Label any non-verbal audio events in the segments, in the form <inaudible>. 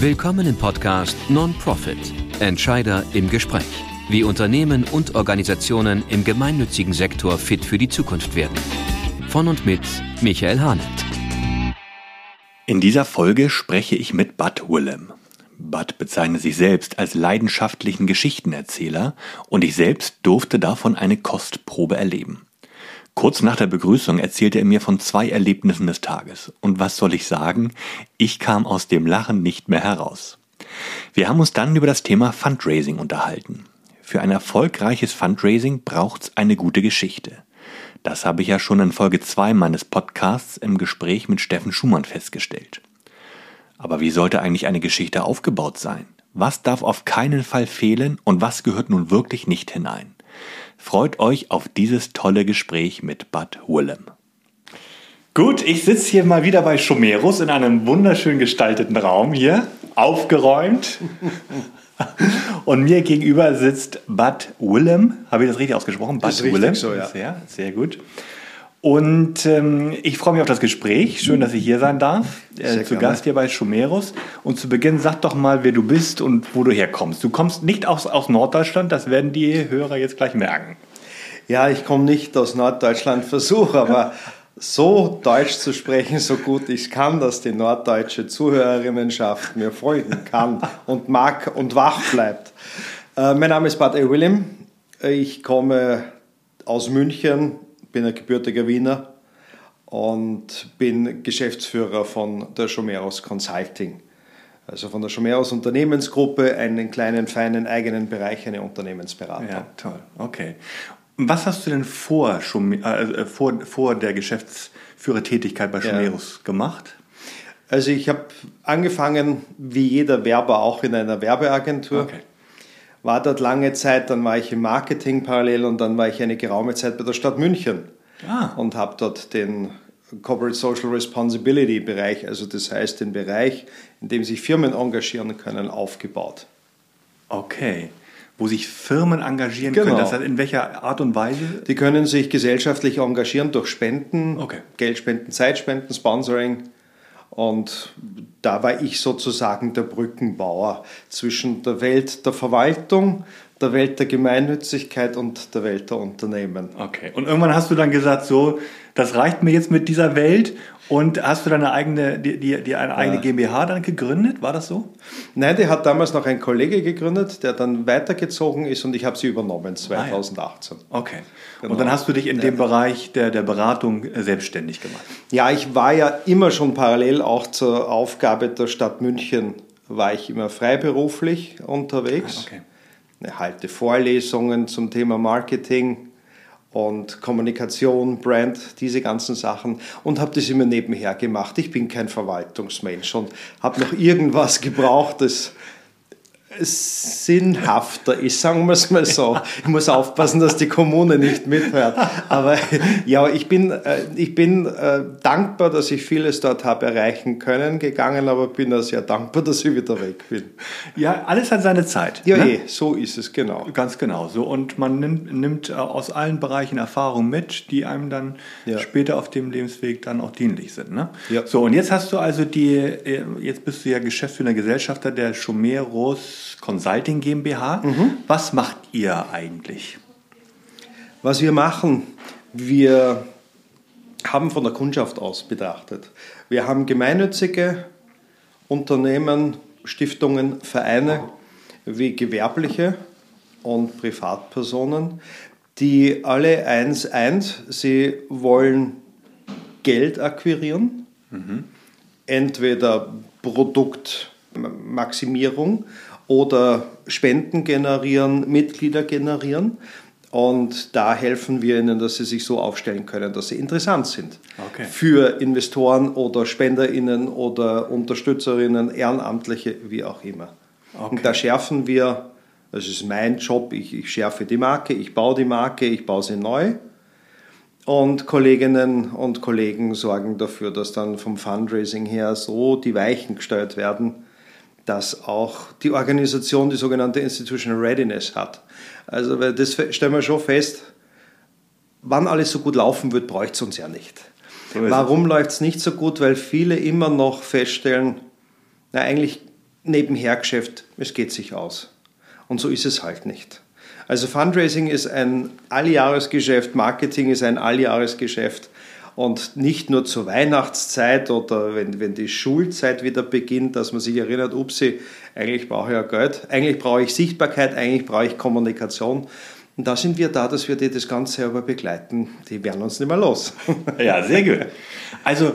Willkommen im Podcast Non-Profit Entscheider im Gespräch. Wie Unternehmen und Organisationen im gemeinnützigen Sektor fit für die Zukunft werden. Von und mit Michael Hahnert. In dieser Folge spreche ich mit Bud Willem. Bud bezeichnet sich selbst als leidenschaftlichen Geschichtenerzähler und ich selbst durfte davon eine Kostprobe erleben. Kurz nach der Begrüßung erzählte er mir von zwei Erlebnissen des Tages. Und was soll ich sagen? Ich kam aus dem Lachen nicht mehr heraus. Wir haben uns dann über das Thema Fundraising unterhalten. Für ein erfolgreiches Fundraising braucht's eine gute Geschichte. Das habe ich ja schon in Folge 2 meines Podcasts im Gespräch mit Steffen Schumann festgestellt. Aber wie sollte eigentlich eine Geschichte aufgebaut sein? Was darf auf keinen Fall fehlen und was gehört nun wirklich nicht hinein? Freut euch auf dieses tolle Gespräch mit Bud Willem. Gut, ich sitze hier mal wieder bei Schomerus in einem wunderschön gestalteten Raum hier, aufgeräumt. <laughs> Und mir gegenüber sitzt Bud Willem. Habe ich das richtig ausgesprochen? Bud Willem. So, ja. Sehr, sehr gut. Und ähm, ich freue mich auf das Gespräch. Schön, dass ich hier sein darf. Äh, zu Gast hier bei Schumerus. Und zu Beginn sag doch mal, wer du bist und wo du herkommst. Du kommst nicht aus, aus Norddeutschland, das werden die Hörer jetzt gleich merken. Ja, ich komme nicht aus Norddeutschland, versuche aber so Deutsch zu sprechen, so gut ich kann, dass die norddeutsche Zuhörerinnenschaft mir folgen kann und mag und wach bleibt. Äh, mein Name ist Bad A. William. Ich komme aus München, bin ein gebürtiger Wiener und bin Geschäftsführer von der Schomeros Consulting. Also von der Schomeros Unternehmensgruppe, einen kleinen, feinen eigenen Bereich, eine Unternehmensberatung. Ja, toll. Okay. Was hast du denn vor, äh, vor, vor der Geschäftsführertätigkeit bei Schomeros ja. gemacht? Also ich habe angefangen, wie jeder Werber, auch in einer Werbeagentur. Okay war dort lange Zeit, dann war ich im Marketing parallel und dann war ich eine geraume Zeit bei der Stadt München ah. und habe dort den Corporate Social Responsibility Bereich, also das heißt den Bereich, in dem sich Firmen engagieren können, aufgebaut. Okay. Wo sich Firmen engagieren genau. können. Das heißt, in welcher Art und Weise? Die können sich gesellschaftlich engagieren durch Spenden, okay. Geldspenden, Zeitspenden, Sponsoring. Und da war ich sozusagen der Brückenbauer zwischen der Welt der Verwaltung, der Welt der Gemeinnützigkeit und der Welt der Unternehmen. Okay. Und irgendwann hast du dann gesagt, so, das reicht mir jetzt mit dieser Welt. Und hast du deine eigene, die, die, die eine eigene GmbH dann gegründet? War das so? Nein, die hat damals noch ein Kollege gegründet, der dann weitergezogen ist und ich habe sie übernommen 2018. Ah, ja. Okay. Genau. Und dann hast du dich in ja. dem Bereich der, der Beratung äh, selbstständig gemacht? Ja, ich war ja immer schon parallel auch zur Aufgabe der Stadt München, war ich immer freiberuflich unterwegs. Ah, okay. Ich halte Vorlesungen zum Thema Marketing, und Kommunikation, Brand, diese ganzen Sachen und habe das immer nebenher gemacht. Ich bin kein Verwaltungsmensch und habe noch irgendwas gebraucht, das sinnhafter ist, sagen wir es mal so. Ich muss aufpassen, dass die Kommune nicht mithört. Aber ja, ich bin, äh, ich bin äh, dankbar, dass ich vieles dort habe erreichen können, gegangen, aber bin auch sehr dankbar, dass ich wieder weg bin. Ja, alles hat seine Zeit. Ja, ne? eh, so ist es, genau. Ganz genau so. Und man nimmt, nimmt äh, aus allen Bereichen Erfahrungen mit, die einem dann ja. später auf dem Lebensweg dann auch dienlich sind. Ne? Ja. So, und jetzt hast du also die, jetzt bist du ja Geschäftsführer Gesellschafter der Schomeros Consulting GmbH. Mhm. Was macht ihr eigentlich? Was wir machen, wir haben von der Kundschaft aus betrachtet. Wir haben gemeinnützige Unternehmen, Stiftungen, Vereine wie gewerbliche und Privatpersonen, die alle eins eint, sie wollen Geld akquirieren, mhm. entweder Produktmaximierung oder Spenden generieren, Mitglieder generieren. Und da helfen wir ihnen, dass sie sich so aufstellen können, dass sie interessant sind okay. für Investoren oder SpenderInnen oder UnterstützerInnen, Ehrenamtliche, wie auch immer. Okay. Und da schärfen wir, das ist mein Job, ich, ich schärfe die Marke, ich baue die Marke, ich baue sie neu. Und Kolleginnen und Kollegen sorgen dafür, dass dann vom Fundraising her so die Weichen gestellt werden, dass auch die Organisation die sogenannte Institutional Readiness hat. Also weil das stellen wir schon fest, wann alles so gut laufen wird, bräuchte es uns ja nicht. Warum läuft es nicht so gut? Weil viele immer noch feststellen, na eigentlich Nebenhergeschäft, es geht sich aus. Und so ist es halt nicht. Also Fundraising ist ein Alljahresgeschäft, Marketing ist ein Alljahresgeschäft und nicht nur zur Weihnachtszeit oder wenn, wenn die Schulzeit wieder beginnt, dass man sich erinnert, upsi, eigentlich brauche ich ja Geld, eigentlich brauche ich Sichtbarkeit, eigentlich brauche ich Kommunikation. Und da sind wir da, dass wir die das Ganze aber begleiten. Die werden uns nicht mehr los. Ja, sehr gut. Also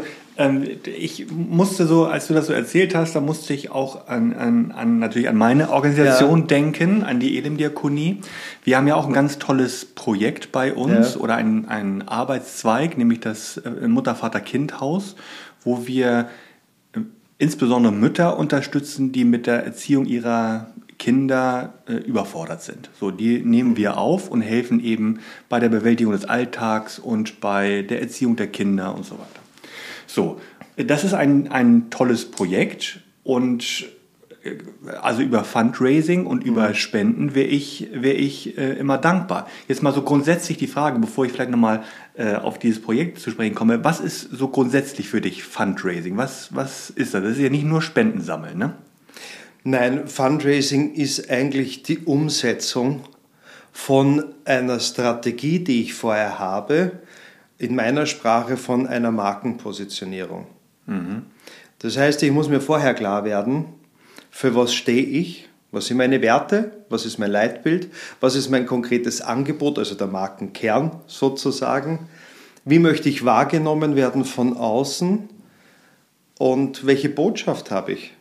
ich musste so, als du das so erzählt hast, da musste ich auch an, an, an natürlich an meine Organisation ja. denken, an die Elim-Diakonie. Wir haben ja auch ein ganz tolles Projekt bei uns ja. oder ein, ein Arbeitszweig, nämlich das äh, Mutter-Vater-Kind-Haus, wo wir äh, insbesondere Mütter unterstützen, die mit der Erziehung ihrer Kinder äh, überfordert sind. So, die nehmen wir auf und helfen eben bei der Bewältigung des Alltags und bei der Erziehung der Kinder und so weiter. So, das ist ein, ein tolles Projekt und äh, also über Fundraising und über mhm. Spenden wäre ich, wär ich äh, immer dankbar. Jetzt mal so grundsätzlich die Frage, bevor ich vielleicht nochmal äh, auf dieses Projekt zu sprechen komme, was ist so grundsätzlich für dich Fundraising? Was, was ist das? Das ist ja nicht nur Spenden sammeln, ne? Nein, Fundraising ist eigentlich die Umsetzung von einer Strategie, die ich vorher habe, in meiner Sprache von einer Markenpositionierung. Mhm. Das heißt, ich muss mir vorher klar werden, für was stehe ich, was sind meine Werte, was ist mein Leitbild, was ist mein konkretes Angebot, also der Markenkern sozusagen, wie möchte ich wahrgenommen werden von außen und welche Botschaft habe ich.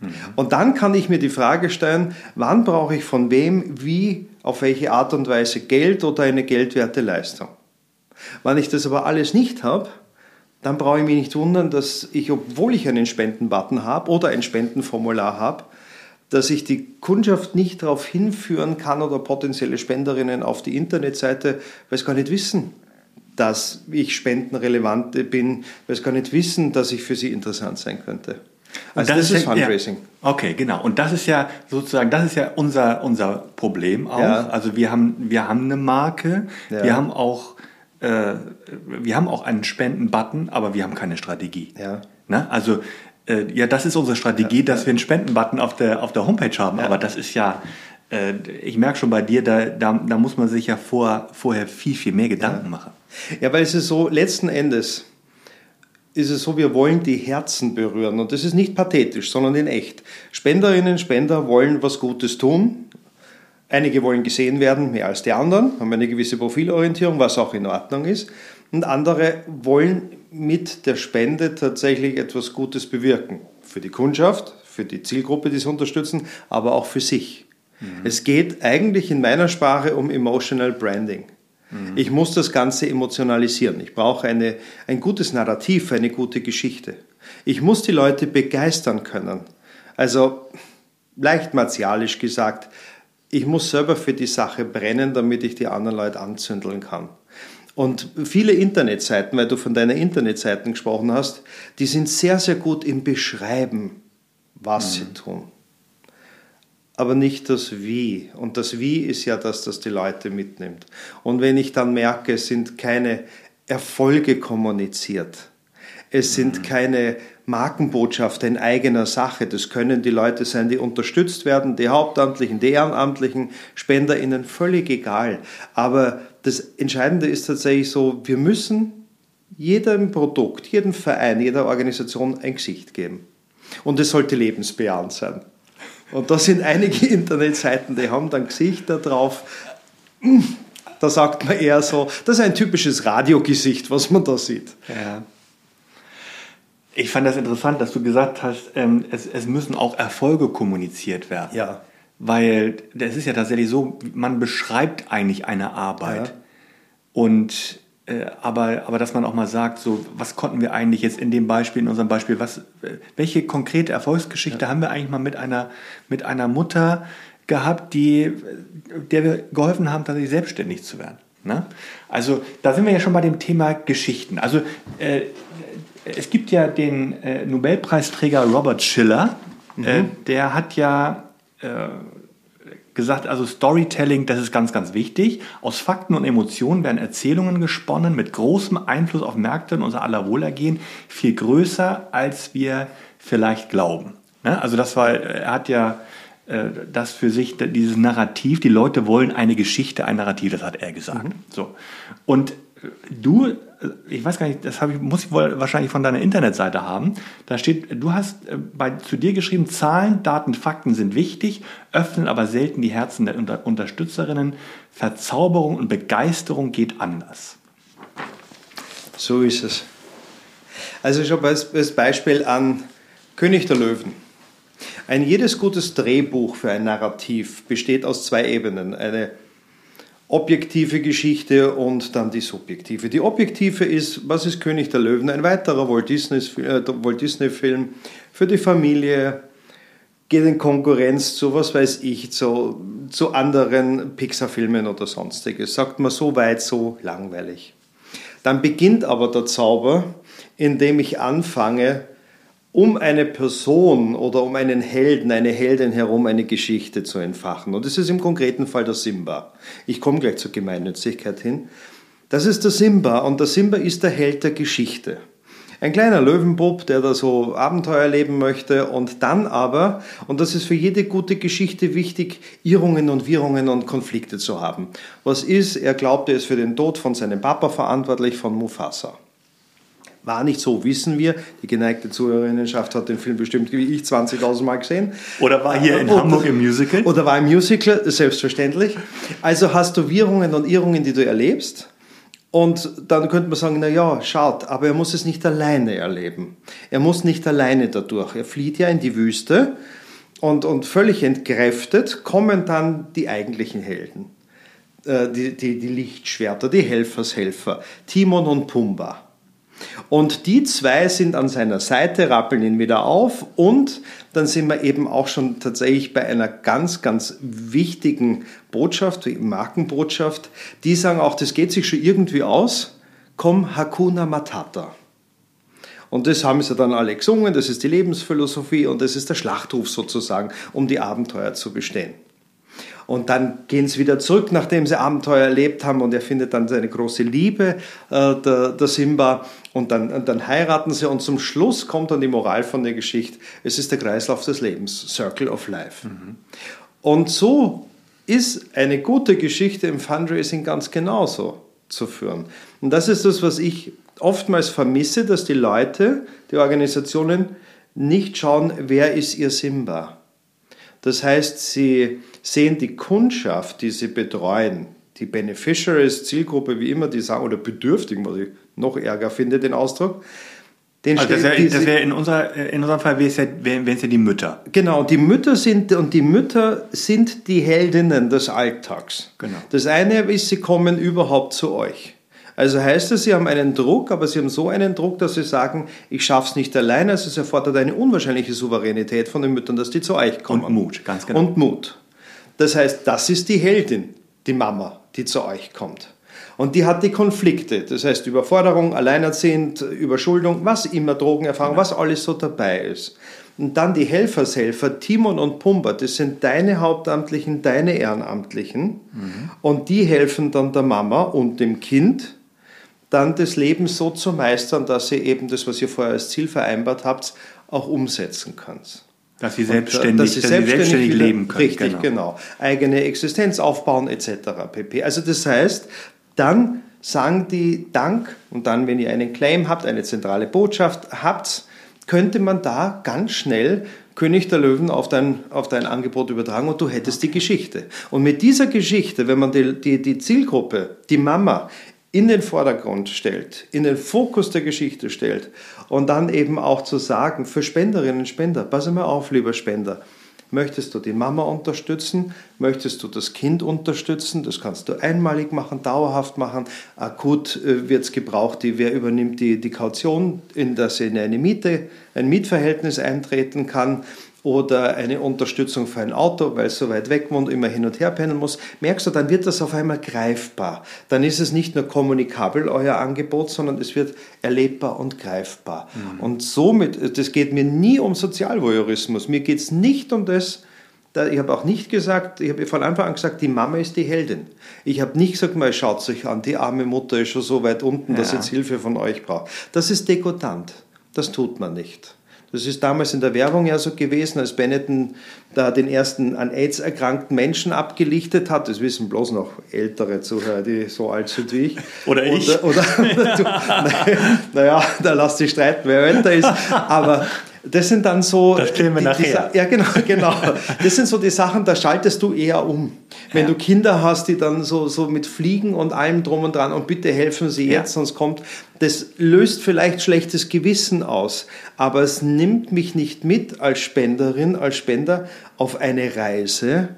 Mhm. Und dann kann ich mir die Frage stellen, wann brauche ich von wem, wie, auf welche Art und Weise Geld oder eine geldwerte Leistung. Wenn ich das aber alles nicht habe, dann brauche ich mich nicht wundern, dass ich, obwohl ich einen Spendenbutton habe oder ein Spendenformular habe, dass ich die Kundschaft nicht darauf hinführen kann oder potenzielle Spenderinnen auf die Internetseite, weil sie gar nicht wissen, dass ich spendenrelevant bin, weil sie gar nicht wissen, dass ich für sie interessant sein könnte. Also das, das, ist Fundraising. Ja, okay, genau. Und das ist ja sozusagen, das ist ja unser, unser Problem auch. Ja. Also wir haben, wir haben eine Marke, ja. wir haben auch äh, wir haben auch einen Spenden-Button, aber wir haben keine Strategie. Ja. Ne? Also äh, ja, das ist unsere Strategie, ja, dass ja. wir einen Spenden-Button auf der, auf der Homepage haben, ja. aber das ist ja, äh, ich merke schon bei dir, da, da, da muss man sich ja vor, vorher viel, viel mehr Gedanken machen. Ja, weil es ist so, letzten Endes ist es so, wir wollen die Herzen berühren und das ist nicht pathetisch, sondern in echt. Spenderinnen, Spender wollen was Gutes tun, Einige wollen gesehen werden, mehr als die anderen, haben eine gewisse Profilorientierung, was auch in Ordnung ist. Und andere wollen mit der Spende tatsächlich etwas Gutes bewirken. Für die Kundschaft, für die Zielgruppe, die sie unterstützen, aber auch für sich. Mhm. Es geht eigentlich in meiner Sprache um Emotional Branding. Mhm. Ich muss das Ganze emotionalisieren. Ich brauche eine, ein gutes Narrativ, eine gute Geschichte. Ich muss die Leute begeistern können. Also leicht martialisch gesagt, ich muss selber für die Sache brennen, damit ich die anderen Leute anzündeln kann. Und viele Internetseiten, weil du von deiner Internetseiten gesprochen hast, die sind sehr, sehr gut im Beschreiben, was mhm. sie tun. Aber nicht das Wie. Und das Wie ist ja das, das die Leute mitnimmt. Und wenn ich dann merke, es sind keine Erfolge kommuniziert, es sind mhm. keine Markenbotschafter in eigener Sache. Das können die Leute sein, die unterstützt werden, die Hauptamtlichen, die Ehrenamtlichen, SpenderInnen, völlig egal. Aber das Entscheidende ist tatsächlich so, wir müssen jedem Produkt, jedem Verein, jeder Organisation ein Gesicht geben. Und es sollte lebensbejahend sein. Und da sind einige <laughs> Internetseiten, die haben dann Gesichter drauf. Da sagt man eher so, das ist ein typisches Radiogesicht, was man da sieht. Ja. Ich fand das interessant, dass du gesagt hast, ähm, es, es müssen auch Erfolge kommuniziert werden. Ja. Weil das ist ja tatsächlich so, man beschreibt eigentlich eine Arbeit. Ja. Und äh, aber, aber dass man auch mal sagt, so, was konnten wir eigentlich jetzt in dem Beispiel, in unserem Beispiel, was, welche konkrete Erfolgsgeschichte ja. haben wir eigentlich mal mit einer, mit einer Mutter gehabt, die, der wir geholfen haben, tatsächlich selbstständig zu werden? Ne? Also da sind wir ja schon bei dem Thema Geschichten. Also äh, es gibt ja den äh, Nobelpreisträger Robert Schiller, mhm. äh, der hat ja äh, gesagt, also Storytelling, das ist ganz, ganz wichtig. Aus Fakten und Emotionen werden Erzählungen gesponnen mit großem Einfluss auf Märkte und unser aller Wohlergehen, viel größer, als wir vielleicht glauben. Ne? Also das war, er hat ja äh, das für sich, dieses Narrativ, die Leute wollen eine Geschichte, ein Narrativ, das hat er gesagt. Mhm. So. Und äh, du, ich weiß gar nicht, das ich, muss ich wohl wahrscheinlich von deiner Internetseite haben. Da steht, du hast bei, zu dir geschrieben, Zahlen, Daten, Fakten sind wichtig, öffnen aber selten die Herzen der Unter Unterstützerinnen. Verzauberung und Begeisterung geht anders. So ist es. Also schon als Beispiel an König der Löwen. Ein jedes gutes Drehbuch für ein Narrativ besteht aus zwei Ebenen. Eine objektive Geschichte und dann die subjektive. Die objektive ist, was ist König der Löwen? Ein weiterer Walt Disney-Film äh, Disney für die Familie, geht in Konkurrenz zu, was weiß ich, zu, zu anderen Pixar-Filmen oder sonstiges. Sagt man so weit, so langweilig. Dann beginnt aber der Zauber, indem ich anfange, um eine Person oder um einen Helden, eine Heldin herum eine Geschichte zu entfachen. Und das ist im konkreten Fall der Simba. Ich komme gleich zur Gemeinnützigkeit hin. Das ist der Simba und der Simba ist der Held der Geschichte. Ein kleiner Löwenbub, der da so Abenteuer erleben möchte und dann aber, und das ist für jede gute Geschichte wichtig, Irrungen und Wirrungen und Konflikte zu haben. Was ist, er glaubte, er ist für den Tod von seinem Papa verantwortlich, von Mufasa. War nicht so, wissen wir. Die geneigte Zuhörerinnenschaft hat den Film bestimmt wie ich 20.000 Mal gesehen. Oder war hier in oder, Hamburg im Musical? Oder war im Musical, selbstverständlich. Also hast du Wirrungen und Irrungen, die du erlebst. Und dann könnte man sagen, na ja, schaut, aber er muss es nicht alleine erleben. Er muss nicht alleine dadurch. Er flieht ja in die Wüste und, und völlig entkräftet kommen dann die eigentlichen Helden. Äh, die, die, die Lichtschwerter, die Helfershelfer, Timon und Pumba. Und die zwei sind an seiner Seite, rappeln ihn wieder auf und dann sind wir eben auch schon tatsächlich bei einer ganz, ganz wichtigen Botschaft, Markenbotschaft. Die sagen auch, das geht sich schon irgendwie aus. Komm, Hakuna Matata. Und das haben sie dann alle gesungen, das ist die Lebensphilosophie und das ist der Schlachtruf sozusagen, um die Abenteuer zu bestehen. Und dann gehen sie wieder zurück, nachdem sie Abenteuer erlebt haben und er findet dann seine große Liebe, äh, der, der, Simba. Und dann, dann heiraten sie und zum Schluss kommt dann die Moral von der Geschichte. Es ist der Kreislauf des Lebens, Circle of Life. Mhm. Und so ist eine gute Geschichte im Fundraising ganz genauso zu führen. Und das ist das, was ich oftmals vermisse, dass die Leute, die Organisationen nicht schauen, wer ist ihr Simba. Das heißt, sie sehen die Kundschaft, die sie betreuen, die Beneficiaries, Zielgruppe, wie immer die sagen, oder Bedürftigen, was ich noch ärger finde, den Ausdruck. Den also das wäre wär in, unser, in unserem Fall wären es ja, wär, ja die Mütter. Genau, die Mütter sind und die Mütter sind die Heldinnen des Alltags. Genau. Das eine ist, sie kommen überhaupt zu euch. Also heißt es, Sie haben einen Druck, aber Sie haben so einen Druck, dass Sie sagen, ich schaffe es nicht alleine. Also es erfordert eine unwahrscheinliche Souveränität von den Müttern, dass die zu euch kommen. Und Mut, ganz genau. Und Mut. Das heißt, das ist die Heldin, die Mama, die zu euch kommt. Und die hat die Konflikte, das heißt Überforderung, Alleinerziehend, Überschuldung, was immer, Drogenerfahrung, was alles so dabei ist. Und dann die Helfershelfer, Timon und Pumba, das sind deine Hauptamtlichen, deine Ehrenamtlichen. Mhm. Und die helfen dann der Mama und dem Kind, dann das Leben so zu meistern, dass sie eben das, was ihr vorher als Ziel vereinbart habt, auch umsetzen kannst. Dass sie selbstständig, dass sie dass selbstständig, sie selbstständig leben können. Richtig, genau. genau. Eigene Existenz aufbauen etc. pp. Also das heißt, dann sagen die Dank und dann, wenn ihr einen Claim habt, eine zentrale Botschaft habt, könnte man da ganz schnell König der Löwen auf dein, auf dein Angebot übertragen und du hättest die Geschichte. Und mit dieser Geschichte, wenn man die, die, die Zielgruppe, die Mama, in den Vordergrund stellt, in den Fokus der Geschichte stellt und dann eben auch zu sagen, für Spenderinnen und Spender, pass mal auf, lieber Spender, möchtest du die Mama unterstützen, möchtest du das Kind unterstützen, das kannst du einmalig machen, dauerhaft machen, akut äh, wird es gebraucht, die, wer übernimmt die, die Kaution, in der sie in eine Miete, ein Mietverhältnis eintreten kann, oder eine Unterstützung für ein Auto, weil es so weit weg wohnt, immer hin und her pendeln muss, merkst du, dann wird das auf einmal greifbar. Dann ist es nicht nur kommunikabel, euer Angebot, sondern es wird erlebbar und greifbar. Mhm. Und somit, das geht mir nie um Sozialvoyeurismus. Mir geht es nicht um das, ich habe auch nicht gesagt, ich habe von Anfang an gesagt, die Mama ist die Heldin. Ich habe nicht gesagt, mal schaut sich an, die arme Mutter ist schon so weit unten, dass sie jetzt Hilfe von euch braucht. Das ist dekotant. Das tut man nicht. Das ist damals in der Werbung ja so gewesen, als Benetton da den ersten an AIDS erkrankten Menschen abgelichtet hat. Das wissen bloß noch ältere Zuhörer, die so alt sind wie ich. Oder ich. Oder, oder <laughs> du, naja, da lass dich streiten, wer älter ist. Aber das sind dann so. Das stellen wir nachher. Die, ja, genau, <laughs> genau. Das sind so die Sachen, da schaltest du eher um. Wenn ja. du Kinder hast, die dann so, so mit Fliegen und allem drum und dran und bitte helfen sie jetzt, ja. sonst kommt, das löst vielleicht schlechtes Gewissen aus, aber es nimmt mich nicht mit als Spenderin, als Spender auf eine Reise,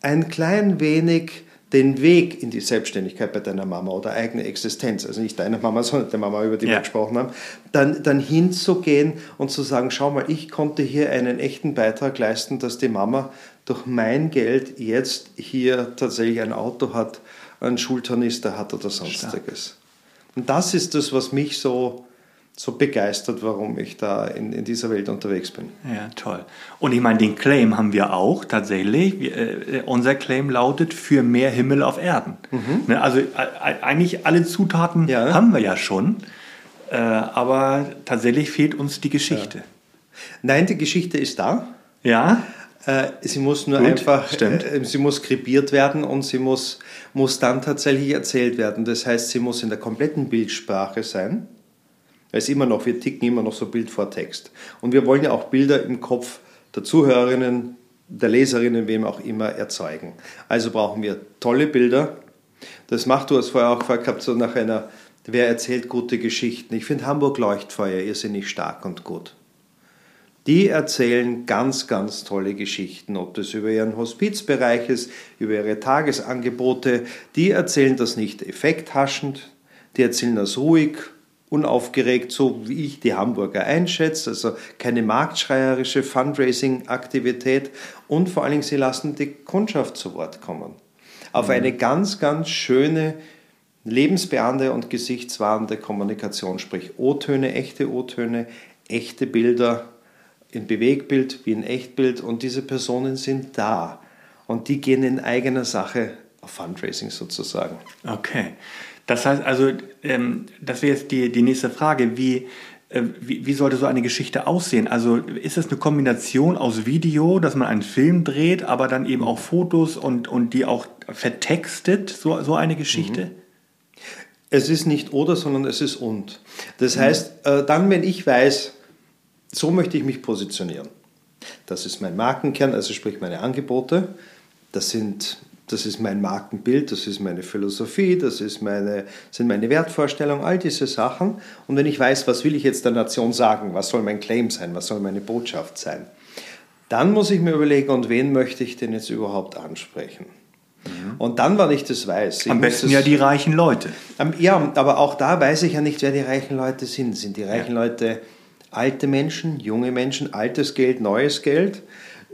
ein klein wenig den Weg in die Selbstständigkeit bei deiner Mama oder eigene Existenz, also nicht deiner Mama, sondern der Mama, über die ja. wir gesprochen haben, dann, dann hinzugehen und zu sagen, schau mal, ich konnte hier einen echten Beitrag leisten, dass die Mama durch mein Geld jetzt hier tatsächlich ein Auto hat, einen Schultornister hat oder sonstiges. Und das ist das, was mich so so begeistert, warum ich da in, in dieser Welt unterwegs bin. Ja, toll. Und ich meine, den Claim haben wir auch tatsächlich. Wir, äh, unser Claim lautet für mehr Himmel auf Erden. Mhm. Ne, also äh, eigentlich alle Zutaten ja. haben wir ja schon, äh, aber tatsächlich fehlt uns die Geschichte. Ja. Nein, die Geschichte ist da. Ja. Äh, sie muss nur Gut, einfach, stimmt. Äh, sie muss krepiert werden und sie muss, muss dann tatsächlich erzählt werden. Das heißt, sie muss in der kompletten Bildsprache sein. Weil es immer noch, wir ticken immer noch so Bild vor Text. Und wir wollen ja auch Bilder im Kopf der Zuhörerinnen, der Leserinnen, wem auch immer, erzeugen. Also brauchen wir tolle Bilder. Das macht, du hast vorher auch gefragt gehabt, so nach einer, wer erzählt gute Geschichten. Ich finde Hamburg Leuchtfeuer irrsinnig stark und gut. Die erzählen ganz, ganz tolle Geschichten, ob das über ihren Hospizbereich ist, über ihre Tagesangebote. Die erzählen das nicht effekthaschend, die erzählen das ruhig, unaufgeregt, so wie ich die Hamburger einschätze, also keine marktschreierische Fundraising-Aktivität und vor allen Dingen, sie lassen die Kundschaft zu Wort kommen. Auf mhm. eine ganz, ganz schöne, lebensbejahende und gesichtswahrende Kommunikation, sprich O-Töne, echte O-Töne, echte Bilder in Bewegbild wie in Echtbild und diese Personen sind da und die gehen in eigener Sache auf Fundraising sozusagen. Okay. Das heißt also, ähm, das wäre jetzt die, die nächste Frage, wie, äh, wie, wie, sollte so eine Geschichte aussehen? Also ist das eine Kombination aus Video, dass man einen Film dreht, aber dann eben auch Fotos und, und die auch vertextet, so, so eine Geschichte? Mhm. Es ist nicht oder, sondern es ist und. Das mhm. heißt, äh, dann, wenn ich weiß, so möchte ich mich positionieren. Das ist mein Markenkern, also sprich meine Angebote. Das sind das ist mein Markenbild, das ist meine Philosophie, das ist meine, sind meine Wertvorstellungen, all diese Sachen. Und wenn ich weiß, was will ich jetzt der Nation sagen, was soll mein Claim sein, was soll meine Botschaft sein, dann muss ich mir überlegen, und wen möchte ich denn jetzt überhaupt ansprechen? Mhm. Und dann, wenn ich das weiß. Ich Am besten das, ja die reichen Leute. Ja, aber auch da weiß ich ja nicht, wer die reichen Leute sind. Sind die reichen ja. Leute alte Menschen, junge Menschen, altes Geld, neues Geld?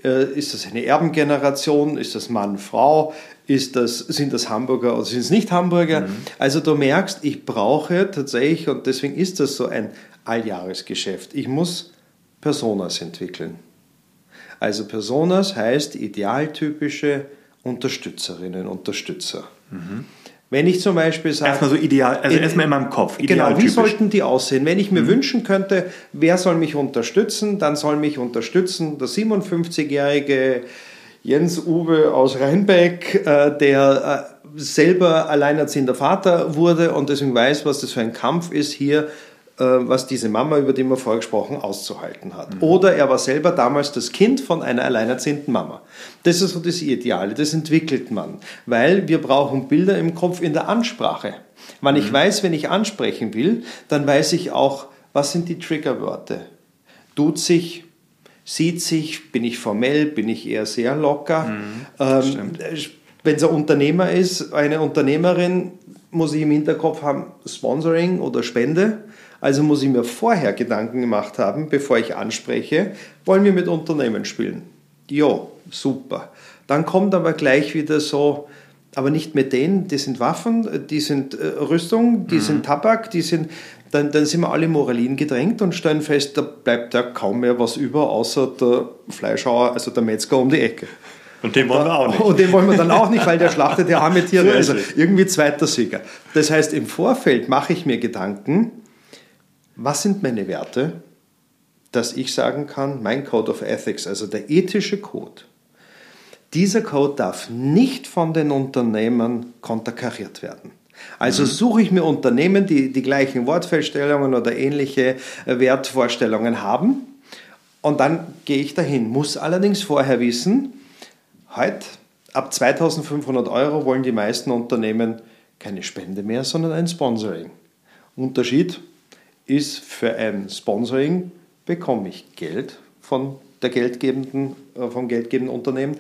Äh, ist das eine Erbengeneration? Ist das Mann, Frau? Ist das, sind das Hamburger oder sind es nicht Hamburger? Mhm. Also du merkst, ich brauche tatsächlich, und deswegen ist das so ein Alljahresgeschäft, ich muss Personas entwickeln. Also Personas heißt idealtypische Unterstützerinnen, Unterstützer. Mhm. Wenn ich zum Beispiel sage. Erstmal so ideal, also erstmal in meinem Kopf. Genau, wie sollten die aussehen? Wenn ich mir mhm. wünschen könnte, wer soll mich unterstützen, dann soll mich unterstützen der 57-jährige Jens Uwe aus Rheinbeck, äh, der äh, selber alleinerziehender Vater wurde und deswegen weiß, was das für ein Kampf ist, hier äh, was diese Mama, über die wir vorher gesprochen, auszuhalten hat. Mhm. Oder er war selber damals das Kind von einer alleinerziehenden Mama. Das ist so das Ideale, das entwickelt man, weil wir brauchen Bilder im Kopf in der Ansprache. Wenn ich mhm. weiß, wenn ich ansprechen will, dann weiß ich auch, was sind die Triggerworte. Tut sich, sieht sich, bin ich formell, bin ich eher sehr locker. Mhm, ähm, wenn es ein Unternehmer ist, eine Unternehmerin, muss ich im Hinterkopf haben, Sponsoring oder Spende. Also muss ich mir vorher Gedanken gemacht haben, bevor ich anspreche, wollen wir mit Unternehmen spielen? Ja, super. Dann kommt aber gleich wieder so, aber nicht mit denen, die sind Waffen, die sind äh, Rüstung, die mhm. sind Tabak, die sind, dann, dann sind wir alle Moralin gedrängt und stellen fest, da bleibt ja kaum mehr was über, außer der Fleischhauer, also der Metzger um die Ecke. Und den wollen wir auch nicht. Und den wollen wir dann auch nicht, weil der schlachtet ja arme Tiere. <laughs> Also irgendwie zweiter Sieger. Das heißt, im Vorfeld mache ich mir Gedanken, was sind meine Werte? dass ich sagen kann, mein Code of Ethics, also der ethische Code, dieser Code darf nicht von den Unternehmen konterkariert werden. Also mhm. suche ich mir Unternehmen, die die gleichen Wortfeststellungen oder ähnliche äh, Wertvorstellungen haben und dann gehe ich dahin. Muss allerdings vorher wissen, heute ab 2500 Euro wollen die meisten Unternehmen keine Spende mehr, sondern ein Sponsoring. Unterschied ist für ein Sponsoring bekomme ich Geld von der geldgebenden, äh, vom geldgebenden Unternehmen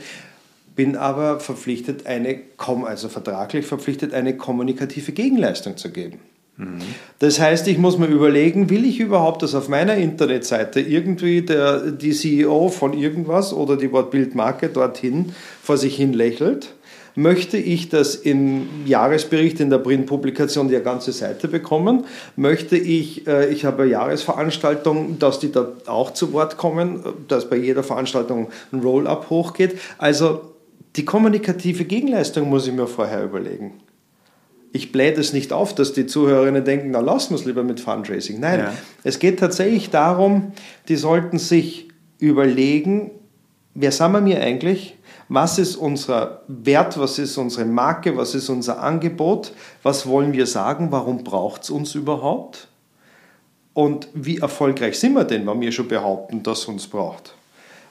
bin aber verpflichtet, eine, also vertraglich verpflichtet, eine kommunikative Gegenleistung zu geben. Mhm. Das heißt, ich muss mir überlegen, will ich überhaupt, dass auf meiner Internetseite irgendwie der, die CEO von irgendwas oder die Wortbildmarke dorthin vor sich hin lächelt? Möchte ich das im Jahresbericht in der Printpublikation die ganze Seite bekommen? Möchte ich, äh, ich habe eine Jahresveranstaltung, dass die da auch zu Wort kommen, dass bei jeder Veranstaltung ein Roll-up hochgeht? Also die kommunikative Gegenleistung muss ich mir vorher überlegen. Ich blähe es nicht auf, dass die Zuhörerinnen denken, na lassen wir es lieber mit Fundraising. Nein, ja. es geht tatsächlich darum, die sollten sich überlegen, wer sind wir mir eigentlich? Was ist unser Wert? Was ist unsere Marke? Was ist unser Angebot? Was wollen wir sagen? Warum braucht es uns überhaupt? Und wie erfolgreich sind wir denn, wenn wir schon behaupten, dass es uns braucht?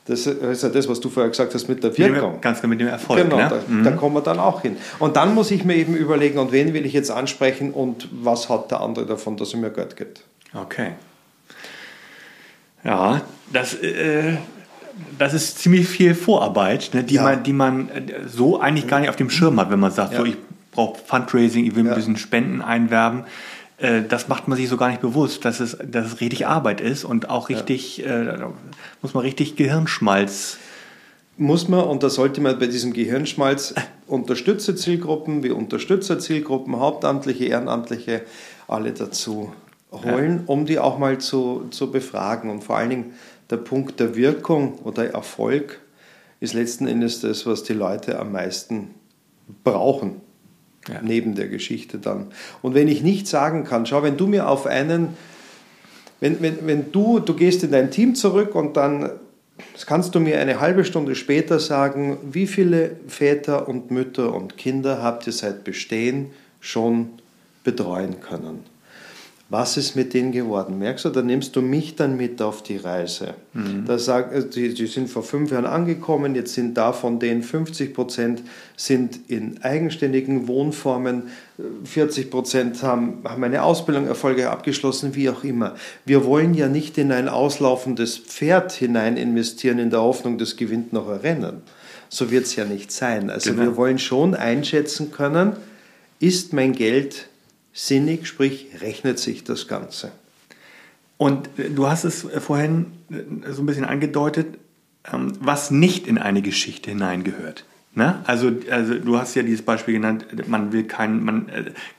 Das ist ja das, was du vorher gesagt hast mit der Wirkung. Ganz genau mit dem Erfolg. Genau, ne? da, mhm. da, kommen wir dann auch hin. Und dann muss ich mir eben überlegen, und wen will ich jetzt ansprechen und was hat der andere davon, dass er mir Geld gibt. Okay. Ja, das, äh, das ist ziemlich viel Vorarbeit, ne, die, ja. man, die man äh, so eigentlich gar nicht auf dem Schirm hat, wenn man sagt, ja. so ich brauche Fundraising, ich will ja. ein bisschen Spenden einwerben. Äh, das macht man sich so gar nicht bewusst, dass es, dass es richtig Arbeit ist und auch richtig, äh, muss man richtig Gehirnschmalz. Muss man, und da sollte man bei diesem Gehirnschmalz <laughs> Unterstützerzielgruppen wie Unterstützerzielgruppen, Hauptamtliche, Ehrenamtliche, alle dazu holen, um die auch mal zu, zu befragen. Und vor allen Dingen der Punkt der Wirkung oder Erfolg ist letzten Endes das, was die Leute am meisten brauchen ja. neben der Geschichte dann. Und wenn ich nicht sagen kann, schau, wenn du mir auf einen, wenn, wenn, wenn du, du gehst in dein Team zurück und dann kannst du mir eine halbe Stunde später sagen, wie viele Väter und Mütter und Kinder habt ihr seit Bestehen schon betreuen können was ist mit denen geworden? Merkst du, da nimmst du mich dann mit auf die Reise. Mhm. Da sag, äh, die, die, sind vor fünf Jahren angekommen, jetzt sind davon denen 50 Prozent sind in eigenständigen Wohnformen, 40 Prozent haben, haben eine Ausbildung Erfolge abgeschlossen, wie auch immer. Wir wollen ja nicht in ein auslaufendes Pferd hinein investieren in der Hoffnung, das gewinnt noch ein Rennen. So wird es ja nicht sein. Also genau. wir wollen schon einschätzen können, ist mein Geld sinnig, sprich rechnet sich das Ganze. Und äh, du hast es äh, vorhin äh, so ein bisschen angedeutet, ähm, was nicht in eine Geschichte hineingehört. Ne? Also, also du hast ja dieses Beispiel genannt, man will kein, man,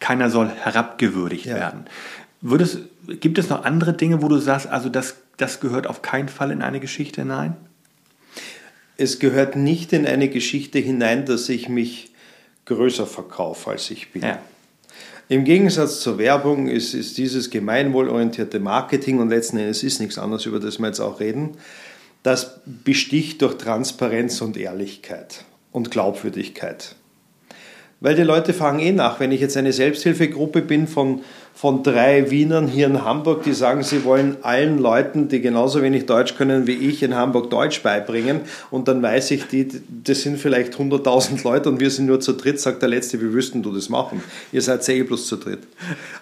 keiner soll herabgewürdigt ja. werden. Würdest, gibt es noch andere Dinge, wo du sagst, also das, das gehört auf keinen Fall in eine Geschichte hinein? Es gehört nicht in eine Geschichte hinein, dass ich mich größer verkaufe, als ich bin. Ja. Im Gegensatz zur Werbung ist, ist dieses gemeinwohlorientierte Marketing und letzten Endes ist nichts anderes, über das wir jetzt auch reden, das besticht durch Transparenz und Ehrlichkeit und Glaubwürdigkeit. Weil die Leute fragen eh nach, wenn ich jetzt eine Selbsthilfegruppe bin von von drei Wienern hier in Hamburg, die sagen, sie wollen allen Leuten, die genauso wenig Deutsch können wie ich, in Hamburg Deutsch beibringen. Und dann weiß ich, die, das sind vielleicht 100.000 Leute und wir sind nur zu dritt, sagt der Letzte, wie wüssten du das machen? Ihr seid ja eh bloß zu dritt.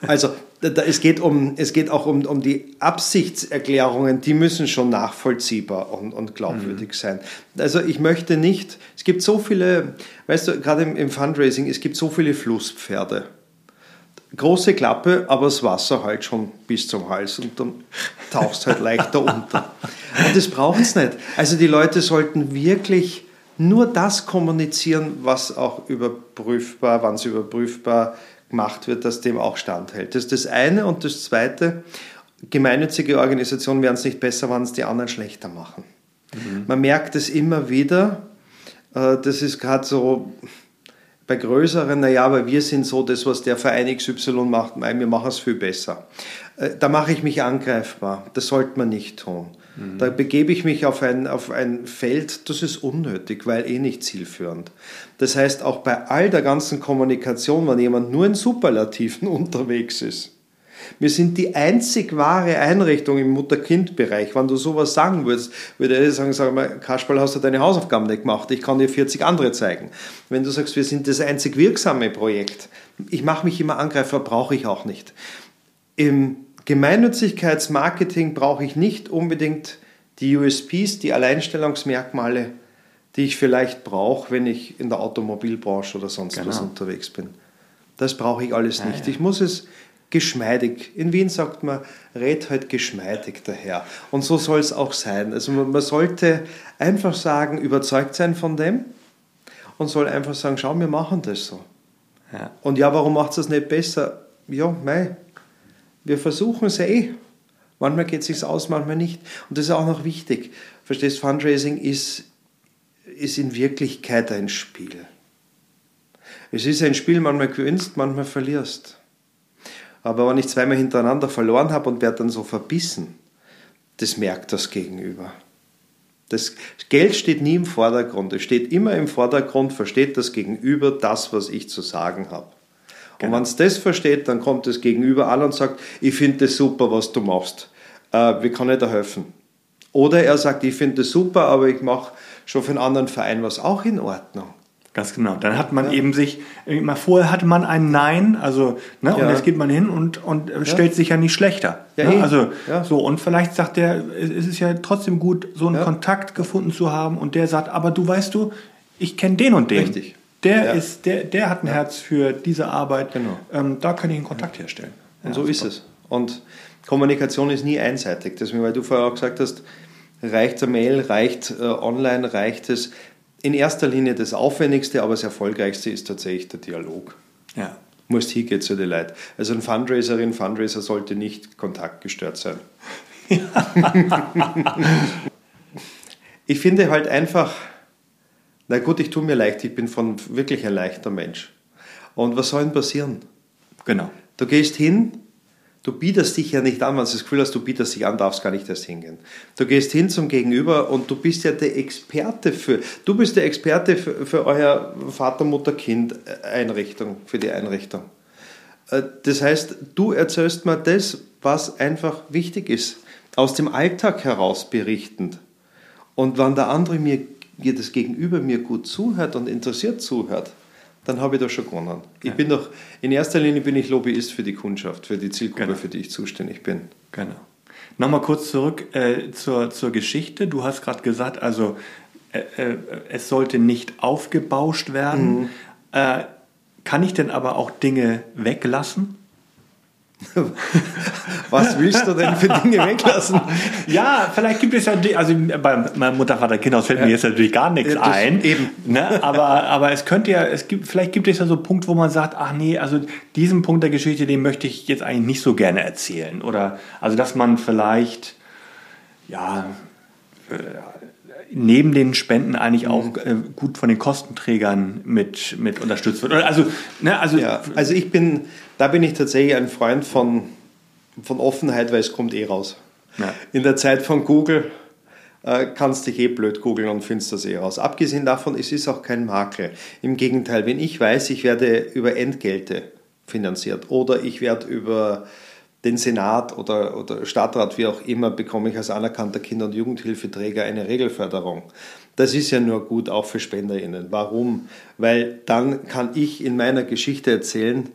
Also es, geht um, es geht auch um, um die Absichtserklärungen, die müssen schon nachvollziehbar und, und glaubwürdig mhm. sein. Also ich möchte nicht, es gibt so viele, weißt du, gerade im, im Fundraising, es gibt so viele Flusspferde große Klappe, aber das Wasser halt schon bis zum Hals und dann tauchst halt leichter <laughs> unter. Und das braucht es nicht. Also die Leute sollten wirklich nur das kommunizieren, was auch überprüfbar, wann es überprüfbar gemacht wird, dass dem auch standhält. Das ist das eine. Und das zweite, gemeinnützige Organisationen werden es nicht besser, wenn es die anderen schlechter machen. Mhm. Man merkt es immer wieder. Äh, das ist gerade so, bei größeren, naja, aber wir sind so, das, was der Verein XY macht, wir machen es viel besser. Äh, da mache ich mich angreifbar. Das sollte man nicht tun. Mhm. Da begebe ich mich auf ein, auf ein Feld, das ist unnötig, weil eh nicht zielführend. Das heißt, auch bei all der ganzen Kommunikation, wenn jemand nur in Superlativen <laughs> unterwegs ist, wir sind die einzig wahre Einrichtung im Mutter-Kind-Bereich. Wenn du sowas sagen würdest, würde er sagen, sag mal, Kasperl, hast du deine Hausaufgaben nicht gemacht? Ich kann dir 40 andere zeigen. Wenn du sagst, wir sind das einzig wirksame Projekt, ich mache mich immer Angreifer, brauche ich auch nicht. Im Gemeinnützigkeitsmarketing brauche ich nicht unbedingt die USPs, die Alleinstellungsmerkmale, die ich vielleicht brauche, wenn ich in der Automobilbranche oder sonst genau. was unterwegs bin. Das brauche ich alles nicht. Ja, ja. Ich muss es geschmeidig. In Wien sagt man, red halt geschmeidig daher. Und so soll es auch sein. Also man, man, sollte einfach sagen, überzeugt sein von dem und soll einfach sagen, schau, wir machen das so. Ja. Und ja, warum macht es nicht besser? Ja, mei, wir versuchen es eh. Manchmal geht es sich aus, manchmal nicht. Und das ist auch noch wichtig. Verstehst, Fundraising ist, ist in Wirklichkeit ein Spiel. Es ist ein Spiel, manchmal gewinnst, manchmal verlierst. Aber wenn ich zweimal hintereinander verloren habe und werde dann so verbissen, das merkt das Gegenüber. Das Geld steht nie im Vordergrund. Es steht immer im Vordergrund, versteht das Gegenüber das, was ich zu sagen habe. Genau. Und wenn es das versteht, dann kommt das Gegenüber an und sagt, ich finde das super, was du machst. Äh, wie kann ich da helfen? Oder er sagt, ich finde das super, aber ich mache schon für einen anderen Verein was auch in Ordnung. Ganz genau. Dann hat man ja. eben sich, immer vorher hatte man ein Nein, also, ne, ja. und jetzt geht man hin und, und ja. stellt sich ja nicht schlechter. Ja, ne? Also, so, und vielleicht sagt der, es ist ja trotzdem gut, so einen Kontakt gefunden zu haben und der sagt, aber du weißt du, ich kenne den und den. Richtig. Der ist, der, der hat ein Herz für diese Arbeit. Genau. Ähm, da kann ich einen Kontakt herstellen. Und so ist es. Und Kommunikation ist nie einseitig. Deswegen, weil du vorher auch gesagt hast, reicht eine Mail, reicht äh, online, reicht es in erster Linie das Aufwendigste, aber das Erfolgreichste ist tatsächlich der Dialog. Ja. Muss hingehen zu den Leuten. Also ein Fundraiserin, Fundraiser sollte nicht kontaktgestört sein. <laughs> ich finde halt einfach, na gut, ich tue mir leicht, ich bin von wirklich ein leichter Mensch. Und was soll denn passieren? Genau. Du gehst hin, Du bietest dich ja nicht an, wenn du das Gefühl hast, du bietest dich an, darfst gar nicht erst hingehen. Du gehst hin zum Gegenüber und du bist ja der Experte für, du bist der Experte für, für euer Vater, Mutter, Kind Einrichtung, für die Einrichtung. Äh, das heißt, du erzählst mir das, was einfach wichtig ist, aus dem Alltag heraus berichtend. Und wenn der andere mir, das Gegenüber mir gut zuhört und interessiert zuhört, dann habe ich da schon gewonnen. Ich ja. bin doch, in erster Linie bin ich Lobbyist für die Kundschaft, für die Zielgruppe, genau. für die ich zuständig bin. Genau. Nochmal kurz zurück äh, zur, zur Geschichte. Du hast gerade gesagt, also äh, äh, es sollte nicht aufgebauscht werden. Mhm. Äh, kann ich denn aber auch Dinge weglassen? <laughs> Was willst du denn für Dinge weglassen? Ja, vielleicht gibt es ja, also bei meinem Mutter, Vater, Kindhaus fällt ja. mir jetzt natürlich gar nichts ja, ein. Eben. Ne? Aber, aber es könnte ja, es gibt, vielleicht gibt es ja so einen Punkt, wo man sagt, ach nee, also diesen Punkt der Geschichte, den möchte ich jetzt eigentlich nicht so gerne erzählen. Oder, also dass man vielleicht, ja, äh, neben den Spenden eigentlich auch mhm. äh, gut von den Kostenträgern mit, mit unterstützt wird. Also, ne, also, ja, also ich bin, da bin ich tatsächlich ein Freund von, von Offenheit, weil es kommt eh raus. Ja. In der Zeit von Google äh, kannst dich eh blöd googeln und findest das eh raus. Abgesehen davon, es ist auch kein Makel. Im Gegenteil, wenn ich weiß, ich werde über Entgelte finanziert oder ich werde über den Senat oder, oder Stadtrat, wie auch immer, bekomme ich als anerkannter Kinder- und Jugendhilfeträger eine Regelförderung. Das ist ja nur gut auch für SpenderInnen. Warum? Weil dann kann ich in meiner Geschichte erzählen,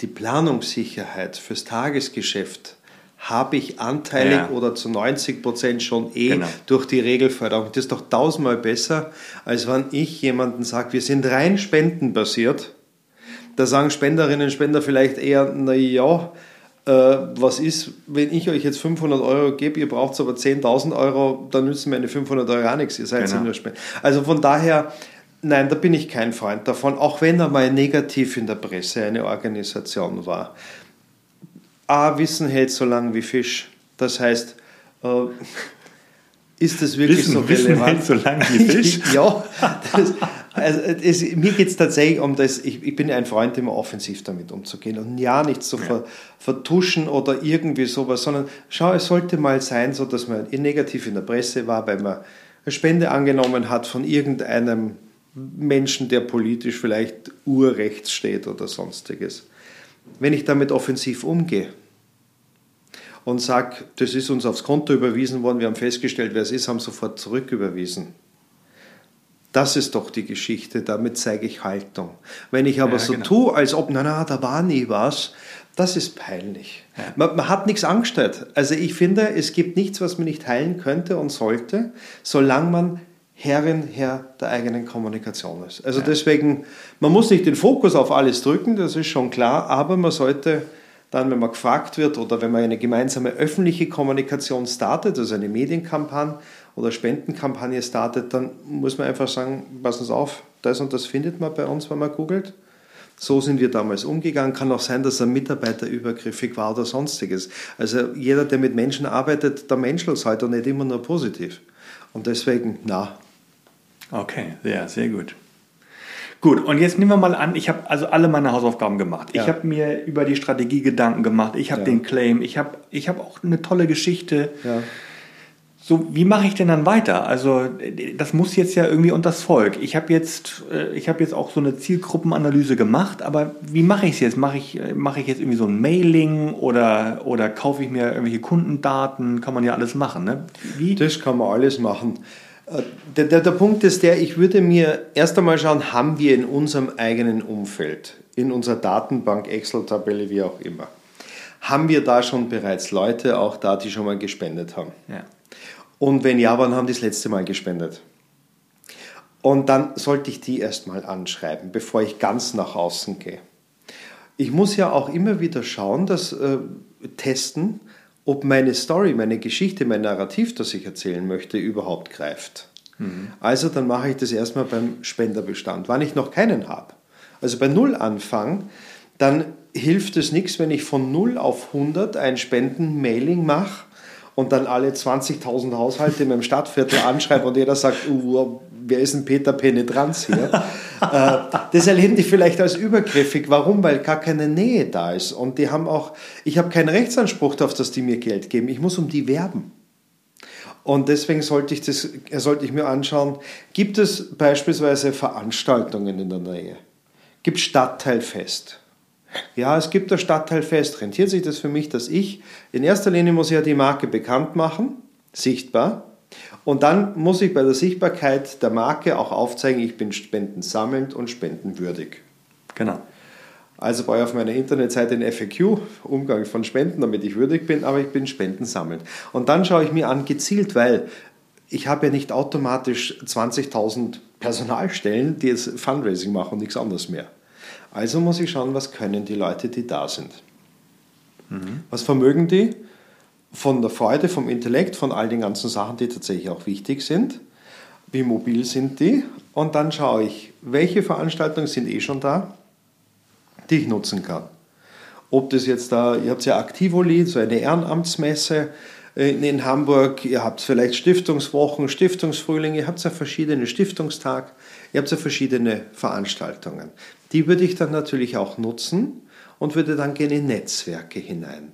die Planungssicherheit fürs Tagesgeschäft habe ich anteilig ja. oder zu 90 Prozent schon eh genau. durch die Regelförderung. Das ist doch tausendmal besser, als wenn ich jemanden sage, wir sind rein spendenbasiert. Da sagen Spenderinnen und Spender vielleicht eher, na ja, was ist, wenn ich euch jetzt 500 Euro gebe, ihr braucht aber 10.000 Euro, dann nützen meine 500 Euro auch nichts, ihr seid genau. nur Spender. Also von daher, Nein, da bin ich kein Freund davon, auch wenn er mal negativ in der Presse eine Organisation war. A, Wissen hält so lang wie Fisch. Das heißt, äh, ist das wirklich Wissen, so relevant? Wissen hält so lang wie <laughs> Fisch? ja, das, Also es, mir geht es tatsächlich um das, ich, ich, bin ein Freund, immer offensiv damit umzugehen und ja nicht zu ja. vertuschen oder irgendwie sowas, sondern schau, es sollte mal sein, so dass man negativ in der Presse war, weil man eine Spende angenommen hat von irgendeinem Menschen, der politisch vielleicht urrechts steht oder sonstiges. Wenn ich damit offensiv umgehe und sage, das ist uns aufs Konto überwiesen worden, wir haben festgestellt, wer es ist, haben sofort zurücküberwiesen das ist doch die Geschichte, damit zeige ich Haltung. Wenn ich aber ja, so genau. tue, als ob, na, na, da war nie was, das ist peinlich. Ja. Man, man, hat nichts angestellt. Also ich finde, es gibt nichts, was man nicht heilen könnte und sollte, solange man Herrin, Herr der eigenen Kommunikation ist. Also ja. deswegen, man muss nicht den Fokus auf alles drücken, das ist schon klar, aber man sollte dann, wenn man gefragt wird oder wenn man eine gemeinsame öffentliche Kommunikation startet, also eine Medienkampagne, oder Spendenkampagne startet, dann muss man einfach sagen, passen Sie auf, das und das findet man bei uns, wenn man googelt. So sind wir damals umgegangen. Kann auch sein, dass ein Mitarbeiter übergriffig war oder sonstiges. Also jeder, der mit Menschen arbeitet, der menschelt halt und nicht immer nur positiv. Und deswegen, na. Okay, ja, sehr gut. Gut, und jetzt nehmen wir mal an, ich habe also alle meine Hausaufgaben gemacht. Ja. Ich habe mir über die Strategie Gedanken gemacht. Ich habe ja. den Claim. Ich habe ich hab auch eine tolle Geschichte. Ja so, wie mache ich denn dann weiter? Also das muss jetzt ja irgendwie unter das Volk. Ich habe jetzt, äh, ich habe jetzt auch so eine Zielgruppenanalyse gemacht, aber wie mache ich es jetzt? Mache ich, äh, mache ich jetzt irgendwie so ein Mailing oder, oder kaufe ich mir irgendwelche Kundendaten? Kann man ja alles machen. Ne? Wie? Das kann man alles machen. Äh, der, der, der Punkt ist der, ich würde mir erst einmal schauen, haben wir in unserem eigenen Umfeld, in unserer Datenbank, Excel-Tabelle, wie auch immer, haben wir da schon bereits Leute auch da, die schon mal gespendet haben? Ja. Und wenn ja, wann haben die das letzte Mal gespendet? Und dann sollte ich die erstmal anschreiben, bevor ich ganz nach außen gehe. Ich muss ja auch immer wieder schauen, dass äh, testen, ob meine Story, meine Geschichte, mein Narrativ, das ich erzählen möchte, überhaupt greift. Mhm. Also dann mache ich das erstmal beim Spenderbestand, wann ich noch keinen habe. Also bei Null anfangen, dann hilft es nichts, wenn ich von 0 auf 100 ein Spenden-Mailing mache und dann alle 20.000 Haushalte in meinem Stadtviertel anschreibe und jeder sagt, uh, wer ist ein Peter Penetranz hier? <laughs> äh, das erleben die vielleicht als übergriffig. Warum? Weil gar keine Nähe da ist. Und die haben auch, ich habe keinen Rechtsanspruch darauf, dass die mir Geld geben. Ich muss um die werben. Und deswegen sollte ich, das, sollte ich mir anschauen, gibt es beispielsweise Veranstaltungen in der Nähe? Gibt Stadtteilfest? Ja, es gibt das Stadtteilfest. Rentiert sich das für mich, dass ich, in erster Linie muss ich ja die Marke bekannt machen, sichtbar. Und dann muss ich bei der Sichtbarkeit der Marke auch aufzeigen, ich bin spendensammelnd und spendenwürdig. Genau. Also brauche ich auf meiner Internetseite ein FAQ, Umgang von Spenden, damit ich würdig bin, aber ich bin spendensammelnd. Und dann schaue ich mir an, gezielt, weil ich habe ja nicht automatisch 20.000 Personalstellen, die jetzt Fundraising machen und nichts anderes mehr. Also muss ich schauen, was können die Leute, die da sind. Mhm. Was vermögen die? Von der Freude, vom Intellekt, von all den ganzen Sachen, die tatsächlich auch wichtig sind. Wie mobil sind die? Und dann schaue ich, welche Veranstaltungen sind eh schon da, die ich nutzen kann. Ob das jetzt da, ihr habt ja Aktivoli, so eine Ehrenamtsmesse in Hamburg, ihr habt vielleicht Stiftungswochen, Stiftungsfrühling, ihr habt ja verschiedene Stiftungstag, ihr habt ja verschiedene Veranstaltungen. Die würde ich dann natürlich auch nutzen und würde dann gehen in Netzwerke hinein.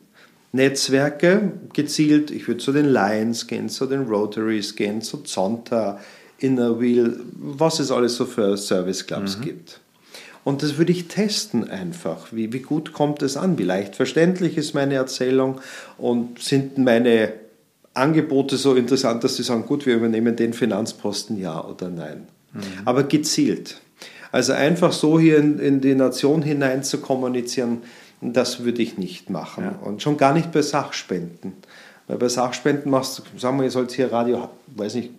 Netzwerke gezielt, ich würde zu den Lions gehen, zu den Rotaries gehen, zu Zonta, Inner Wheel, was es alles so für Service Clubs mhm. gibt. Und das würde ich testen einfach. Wie, wie gut kommt es an? Wie leicht verständlich ist meine Erzählung? Und sind meine Angebote so interessant, dass sie sagen, gut, wir übernehmen den Finanzposten, ja oder nein. Mhm. Aber gezielt. Also einfach so hier in, in die Nation hinein zu kommunizieren, das würde ich nicht machen. Ja. Und schon gar nicht bei Sachspenden. Weil bei Sachspenden machst du, sagen wir, ihr sollt hier Radio, weiß nicht,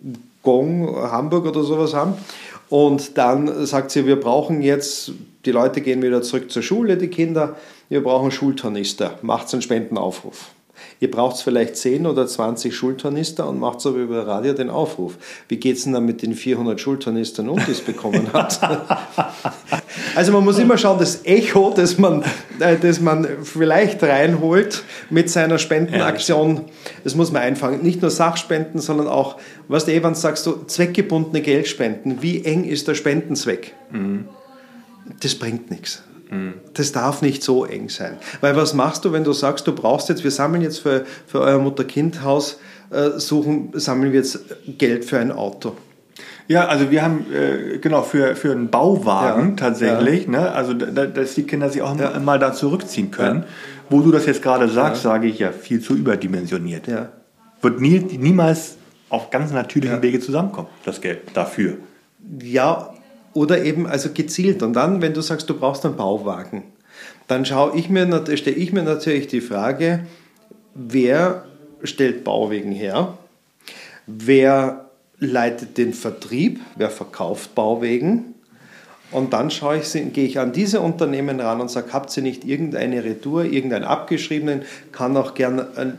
Gong, Hamburg oder sowas haben. Und dann sagt sie, wir brauchen jetzt, die Leute gehen wieder zurück zur Schule, die Kinder, wir brauchen Schultornister, macht einen Spendenaufruf. Ihr braucht vielleicht 10 oder 20 Schultornister und macht aber über Radio den Aufruf. Wie geht es denn dann mit den 400 Schultornistern um, die es bekommen hat? <laughs> also man muss immer schauen, das Echo, das man, äh, das man vielleicht reinholt mit seiner Spendenaktion, das muss man einfangen. Nicht nur Sachspenden, sondern auch, was du Evans sagst, du zweckgebundene Geldspenden. Wie eng ist der Spendenzweck? Mhm. Das bringt nichts. Das darf nicht so eng sein. Weil was machst du, wenn du sagst, du brauchst jetzt, wir sammeln jetzt für, für euer Mutter-Kind-Haus, äh, suchen, sammeln wir jetzt Geld für ein Auto. Ja, also wir haben äh, genau für, für einen Bauwagen ja, tatsächlich, ja. Ne? also da, dass die Kinder sich auch ja. mal da zurückziehen können. Wo du das jetzt gerade sagst, sage ich ja, viel zu überdimensioniert. Wird nie, niemals auf ganz natürlichen Wege zusammenkommen, das Geld dafür. Ja, oder eben also gezielt. Und dann, wenn du sagst, du brauchst einen Bauwagen, dann schaue ich mir, stelle ich mir natürlich die Frage, wer stellt Bauwegen her? Wer leitet den Vertrieb? Wer verkauft Bauwegen? Und dann schaue ich, gehe ich an diese Unternehmen ran und sage, habt ihr nicht irgendeine Retour, irgendeinen abgeschriebenen, kann auch gerne eine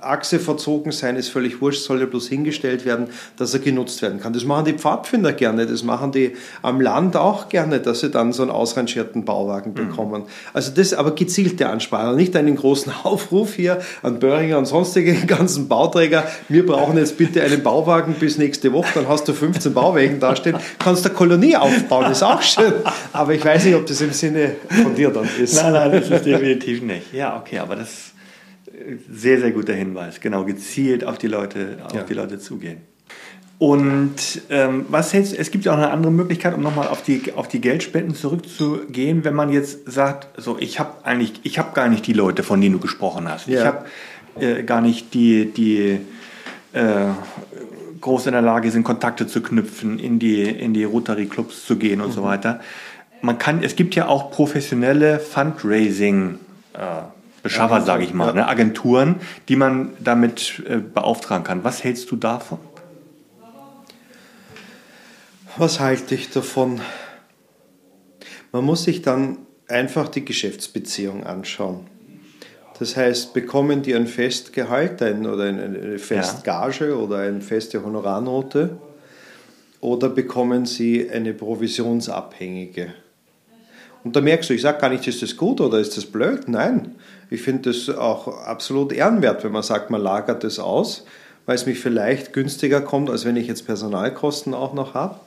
Achse verzogen sein, ist völlig wurscht, soll ja bloß hingestellt werden, dass er genutzt werden kann. Das machen die Pfadfinder gerne, das machen die am Land auch gerne, dass sie dann so einen ausrangierten Bauwagen mhm. bekommen. Mhm. Also das aber gezielte Ansprache, nicht einen großen <laughs> Aufruf hier an Böhringer und sonstige <laughs> ganzen Bauträger, wir brauchen jetzt bitte einen Bauwagen bis nächste Woche, dann hast du 15 Bauwagen dastehen, kannst eine Kolonie aufbauen, ist auch schön. Aber ich weiß nicht, ob das im Sinne von dir dann ist. Nein, nein, das ist definitiv nicht. Ja, okay, aber das ist sehr, sehr guter Hinweis. Genau, gezielt auf die Leute, auf ja. die Leute zugehen. Und ähm, was hältst es gibt ja auch eine andere Möglichkeit, um nochmal auf die, auf die Geldspenden zurückzugehen, wenn man jetzt sagt, so ich habe eigentlich, ich habe gar nicht die Leute, von denen du gesprochen hast. Ja. Ich habe äh, gar nicht die, die äh, groß in der Lage sind, Kontakte zu knüpfen, in die, in die Rotary-Clubs zu gehen und mhm. so weiter. Man kann, es gibt ja auch professionelle Fundraising- äh, Beschaffer, sage ich mal, ja. ne? Agenturen, die man damit äh, beauftragen kann. Was hältst du davon? Was halte ich davon? Man muss sich dann einfach die Geschäftsbeziehung anschauen. Das heißt, bekommen die ein Festgehalt ein, oder eine Festgage ja. oder eine feste Honorarnote oder bekommen sie eine provisionsabhängige? Und da merkst du, ich sage gar nicht, ist das gut oder ist das blöd? Nein, ich finde das auch absolut ehrenwert, wenn man sagt, man lagert das aus, weil es mich vielleicht günstiger kommt, als wenn ich jetzt Personalkosten auch noch habe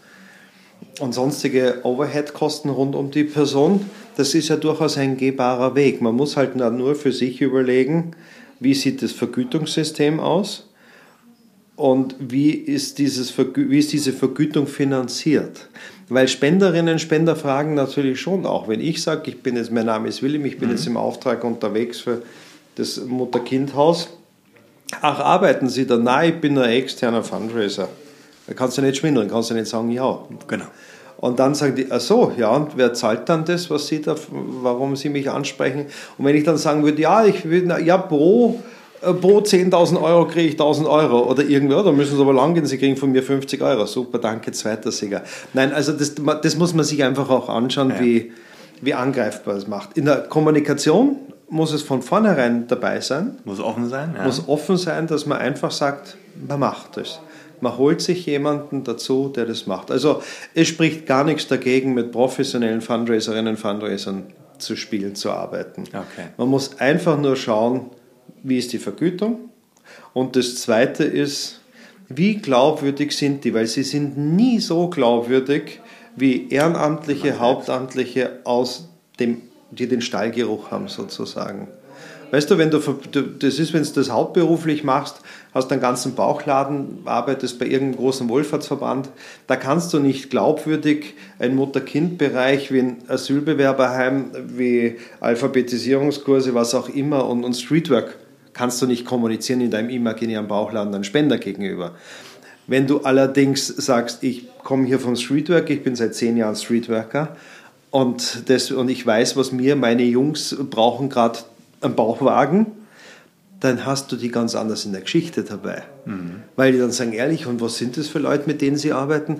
und sonstige Overhead-Kosten rund um die Person, das ist ja durchaus ein gehbarer Weg. Man muss halt nur für sich überlegen, wie sieht das Vergütungssystem aus und wie ist, dieses wie ist diese Vergütung finanziert. Weil Spenderinnen und Spender fragen natürlich schon auch, wenn ich sage, ich bin jetzt, mein Name ist William, ich bin mhm. jetzt im Auftrag unterwegs für das Mutter-Kind-Haus. Ach, arbeiten Sie da? Nein, ich bin ein externer Fundraiser. Da kannst du nicht schwindeln, kannst du nicht sagen, ja. Genau. Und dann sagen die, ach so, ja, und wer zahlt dann das, was Sie da, warum Sie mich ansprechen? Und wenn ich dann sagen würde, ja, ich will, ja, pro, äh, pro 10.000 Euro kriege ich 1.000 Euro oder irgendwo, da müssen Sie aber lang gehen, Sie kriegen von mir 50 Euro. Super, danke, zweiter Sieger. Nein, also das, das muss man sich einfach auch anschauen, ja. wie, wie angreifbar es macht. In der Kommunikation muss es von vornherein dabei sein. Muss offen sein, ja. Muss offen sein, dass man einfach sagt, man macht es man holt sich jemanden dazu, der das macht. Also es spricht gar nichts dagegen, mit professionellen Fundraiserinnen und Fundraisern zu spielen, zu arbeiten. Okay. Man muss einfach nur schauen, wie ist die Vergütung. Und das Zweite ist, wie glaubwürdig sind die, weil sie sind nie so glaubwürdig wie Ehrenamtliche, Hauptamtliche, aus dem, die den Stallgeruch haben sozusagen. Weißt du, wenn du, das ist, wenn du das hauptberuflich machst, hast einen ganzen Bauchladen, arbeitest bei irgendeinem großen Wohlfahrtsverband, da kannst du nicht glaubwürdig ein Mutter-Kind-Bereich wie ein Asylbewerberheim, wie Alphabetisierungskurse, was auch immer und, und Streetwork kannst du nicht kommunizieren in deinem imaginären Bauchladen an Spender gegenüber. Wenn du allerdings sagst, ich komme hier vom Streetwork, ich bin seit zehn Jahren Streetworker und, das, und ich weiß, was mir meine Jungs brauchen gerade einen Bauchwagen, dann hast du die ganz anders in der Geschichte dabei. Mhm. Weil die dann sagen, ehrlich, und was sind das für Leute, mit denen sie arbeiten?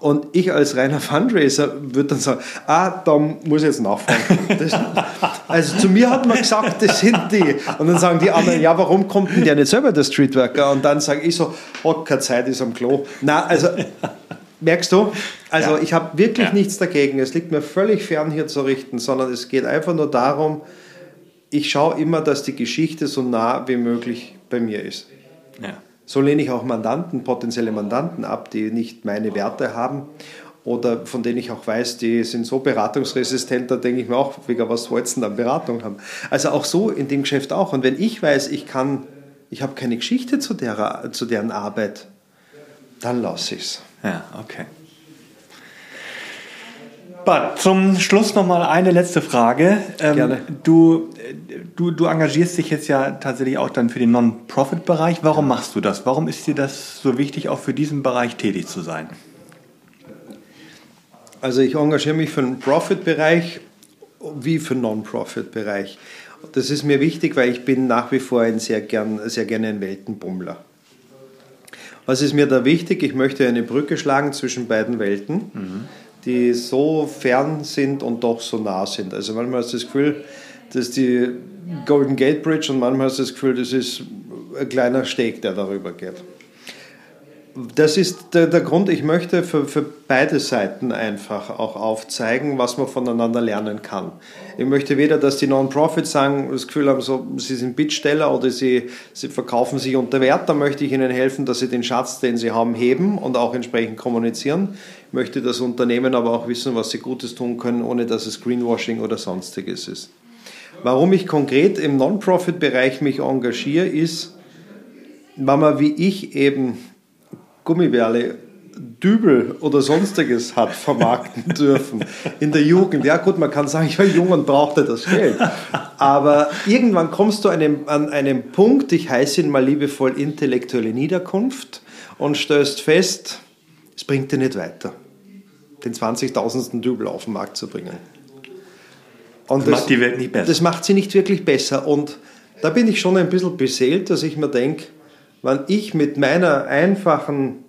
Und ich als reiner Fundraiser würde dann sagen, ah, da muss ich jetzt nachfragen. Das, <laughs> also zu mir hat man gesagt, das sind die. Und dann sagen die anderen, ja, warum kommt denn der nicht selber, der Streetworker? Und dann sage ich so, oh, keine Zeit, ist am Klo. Na, also, <laughs> merkst du? Also ja. ich habe wirklich ja. nichts dagegen. Es liegt mir völlig fern, hier zu richten, sondern es geht einfach nur darum, ich schaue immer, dass die Geschichte so nah wie möglich bei mir ist. Ja. So lehne ich auch Mandanten, potenzielle Mandanten ab, die nicht meine Werte haben oder von denen ich auch weiß, die sind so beratungsresistent, da denke ich mir auch, wegen was wollten dann Beratung haben. Also auch so in dem Geschäft auch. Und wenn ich weiß, ich kann, ich habe keine Geschichte zu, der, zu deren Arbeit, dann lasse ich es. Ja, okay. Bad, zum Schluss noch mal eine letzte Frage. Ähm, Gerne. Du, du, du engagierst dich jetzt ja tatsächlich auch dann für den Non-Profit-Bereich. Warum machst du das? Warum ist dir das so wichtig, auch für diesen Bereich tätig zu sein? Also ich engagiere mich für den Profit-Bereich wie für den Non-Profit-Bereich. Das ist mir wichtig, weil ich bin nach wie vor ein sehr, gern, sehr gerne ein Weltenbummler. Was ist mir da wichtig? Ich möchte eine Brücke schlagen zwischen beiden Welten. Mhm die so fern sind und doch so nah sind. Also manchmal hast du das Gefühl, dass die Golden Gate Bridge und manchmal hast du das Gefühl, das ist ein kleiner Steg, der darüber geht das ist der, der, Grund, ich möchte für, für beide Seiten einfach auch aufzeigen, was man voneinander lernen kann. Ich möchte weder, dass die Non-Profits sagen, das Gefühl haben, so, sie sind Bittsteller oder sie, sie verkaufen sich unter Wert. Da möchte ich ihnen helfen, dass sie den Schatz, den sie haben, heben und auch entsprechend kommunizieren. Ich möchte das Unternehmen aber auch wissen, was sie Gutes tun können, ohne dass es Greenwashing oder sonstiges ist. Warum ich konkret im Non-Profit-Bereich mich engagiere, ist, wenn man wie ich eben Gummibärle Dübel oder sonstiges hat vermarkten <laughs> dürfen in der Jugend. Ja gut, man kann sagen, ich war jung und brauchte das Geld. Aber irgendwann kommst du einem, an einem Punkt, ich heiße ihn mal liebevoll intellektuelle Niederkunft und stößt fest, es bringt dir nicht weiter, den 20.000. Dübel auf den Markt zu bringen. Und das, das macht die Welt nicht besser. Das macht sie nicht wirklich besser. Und da bin ich schon ein bisschen beseelt, dass ich mir denke, wenn ich mit meiner einfachen,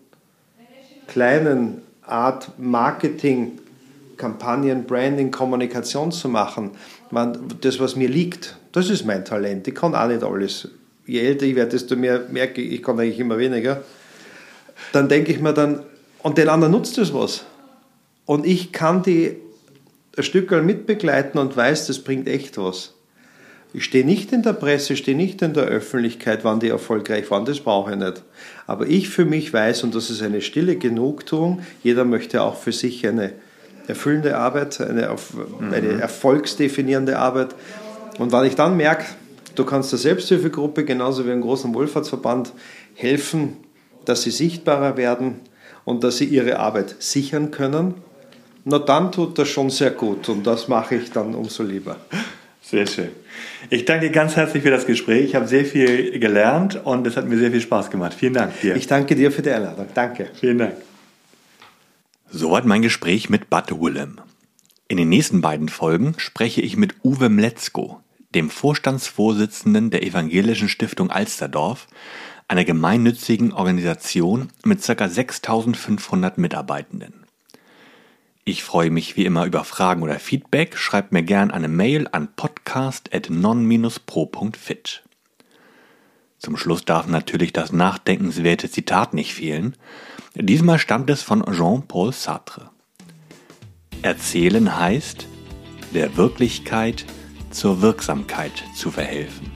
kleinen Art Marketing, Kampagnen, Branding, Kommunikation zu machen, wenn das, was mir liegt, das ist mein Talent. Ich kann auch nicht alles. Je älter ich werde, desto mehr merke ich, ich kann eigentlich immer weniger. Dann denke ich mir dann, und den anderen nutzt das was. Und ich kann die ein Stück mitbegleiten und weiß, das bringt echt was. Ich stehe nicht in der Presse, stehe nicht in der Öffentlichkeit, wann die erfolgreich waren, das brauche ich nicht. Aber ich für mich weiß, und das ist eine stille Genugtuung, jeder möchte auch für sich eine erfüllende Arbeit, eine, eine mhm. erfolgsdefinierende Arbeit. Und wenn ich dann merke, du kannst der Selbsthilfegruppe genauso wie einem großen Wohlfahrtsverband helfen, dass sie sichtbarer werden und dass sie ihre Arbeit sichern können, na dann tut das schon sehr gut und das mache ich dann umso lieber. Sehr schön. Ich danke dir ganz herzlich für das Gespräch. Ich habe sehr viel gelernt und es hat mir sehr viel Spaß gemacht. Vielen Dank dir. Ich danke dir für die Einladung. Danke. Vielen Dank. Soweit mein Gespräch mit Bud Willem. In den nächsten beiden Folgen spreche ich mit Uwe Mletzko, dem Vorstandsvorsitzenden der Evangelischen Stiftung Alsterdorf, einer gemeinnützigen Organisation mit ca. 6500 Mitarbeitenden. Ich freue mich wie immer über Fragen oder Feedback. Schreibt mir gern eine Mail an podcast.non-pro.fit. Zum Schluss darf natürlich das nachdenkenswerte Zitat nicht fehlen. Diesmal stammt es von Jean-Paul Sartre. Erzählen heißt, der Wirklichkeit zur Wirksamkeit zu verhelfen.